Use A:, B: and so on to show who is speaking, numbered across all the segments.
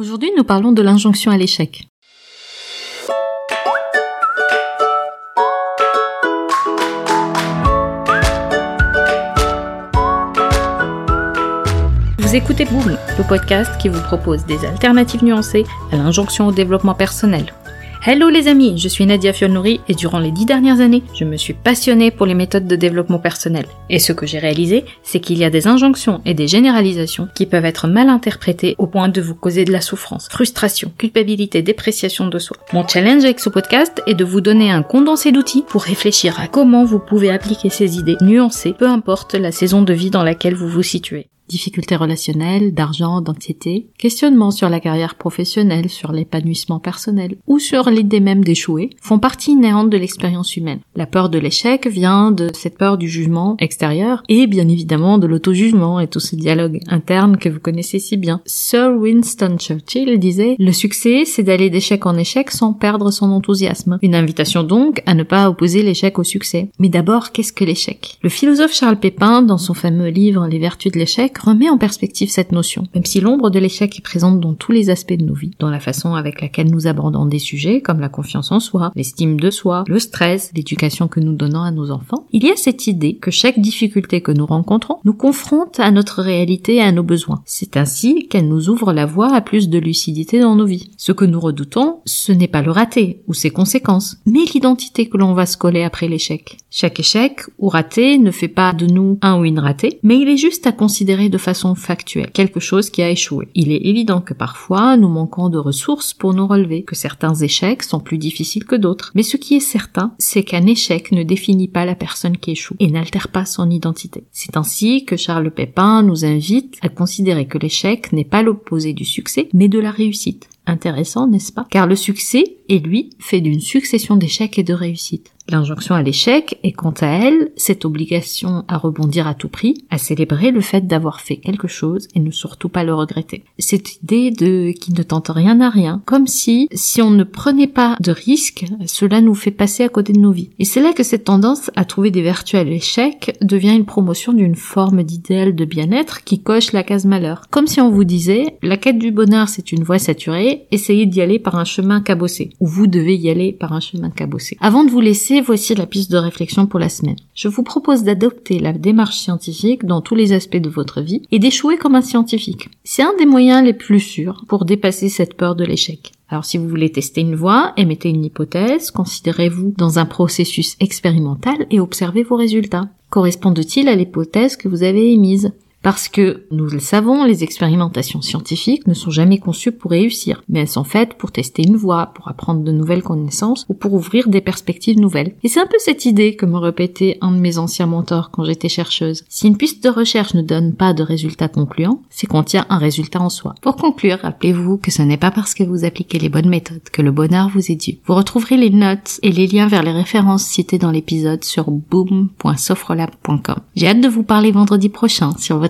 A: Aujourd'hui, nous parlons de l'injonction à l'échec. Vous écoutez Boom, le podcast qui vous propose des alternatives nuancées à l'injonction au développement personnel. Hello les amis, je suis Nadia Fiolnouri et durant les dix dernières années, je me suis passionnée pour les méthodes de développement personnel. Et ce que j'ai réalisé, c'est qu'il y a des injonctions et des généralisations qui peuvent être mal interprétées au point de vous causer de la souffrance, frustration, culpabilité, dépréciation de soi. Mon challenge avec ce podcast est de vous donner un condensé d'outils pour réfléchir à comment vous pouvez appliquer ces idées nuancées, peu importe la saison de vie dans laquelle vous vous situez difficultés relationnelles, d'argent, d'anxiété, questionnements sur la carrière professionnelle, sur l'épanouissement personnel ou sur l'idée même d'échouer font partie inhérente de l'expérience humaine. La peur de l'échec vient de cette peur du jugement extérieur et bien évidemment de l'auto-jugement et tout ce dialogue interne que vous connaissez si bien. Sir Winston Churchill disait Le succès, c'est d'aller d'échec en échec sans perdre son enthousiasme. Une invitation donc à ne pas opposer l'échec au succès. Mais d'abord, qu'est-ce que l'échec? Le philosophe Charles Pépin, dans son fameux livre Les vertus de l'échec, remet en perspective cette notion, même si l'ombre de l'échec est présente dans tous les aspects de nos vies, dans la façon avec laquelle nous abordons des sujets comme la confiance en soi, l'estime de soi, le stress, l'éducation que nous donnons à nos enfants, il y a cette idée que chaque difficulté que nous rencontrons nous confronte à notre réalité et à nos besoins. C'est ainsi qu'elle nous ouvre la voie à plus de lucidité dans nos vies. Ce que nous redoutons, ce n'est pas le raté ou ses conséquences, mais l'identité que l'on va se coller après l'échec. Chaque échec ou raté ne fait pas de nous un ou une ratée, mais il est juste à considérer de façon factuelle, quelque chose qui a échoué. Il est évident que parfois nous manquons de ressources pour nous relever, que certains échecs sont plus difficiles que d'autres. Mais ce qui est certain, c'est qu'un échec ne définit pas la personne qui échoue et n'altère pas son identité. C'est ainsi que Charles Pépin nous invite à considérer que l'échec n'est pas l'opposé du succès, mais de la réussite. Intéressant, n'est-ce pas? Car le succès est lui fait d'une succession d'échecs et de réussites. L'injonction à l'échec est quant à elle cette obligation à rebondir à tout prix, à célébrer le fait d'avoir fait quelque chose et ne surtout pas le regretter. Cette idée de qui ne tente rien à rien, comme si si on ne prenait pas de risques, cela nous fait passer à côté de nos vies. Et c'est là que cette tendance à trouver des vertus à l'échec devient une promotion d'une forme d'idéal de bien-être qui coche la case malheur. Comme si on vous disait la quête du bonheur c'est une voie saturée, essayez d'y aller par un chemin cabossé, ou vous devez y aller par un chemin cabossé. Avant de vous laisser voici la piste de réflexion pour la semaine. Je vous propose d'adopter la démarche scientifique dans tous les aspects de votre vie et d'échouer comme un scientifique. C'est un des moyens les plus sûrs pour dépasser cette peur de l'échec. Alors si vous voulez tester une voie, émettez une hypothèse, considérez-vous dans un processus expérimental et observez vos résultats. Correspondent-ils à l'hypothèse que vous avez émise? Parce que, nous le savons, les expérimentations scientifiques ne sont jamais conçues pour réussir, mais elles sont faites pour tester une voie, pour apprendre de nouvelles connaissances ou pour ouvrir des perspectives nouvelles. Et c'est un peu cette idée que me répétait un de mes anciens mentors quand j'étais chercheuse. Si une piste de recherche ne donne pas de résultat concluant, c'est qu'on tient un résultat en soi. Pour conclure, rappelez-vous que ce n'est pas parce que vous appliquez les bonnes méthodes que le bonheur vous est dû. Vous retrouverez les notes et les liens vers les références citées dans l'épisode sur boom.sofrelab.com. J'ai hâte de vous parler vendredi prochain sur votre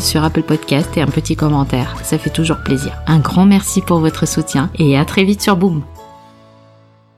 A: sur Apple Podcast et un petit commentaire. Ça fait toujours plaisir. Un grand merci pour votre soutien et à très vite sur Boom.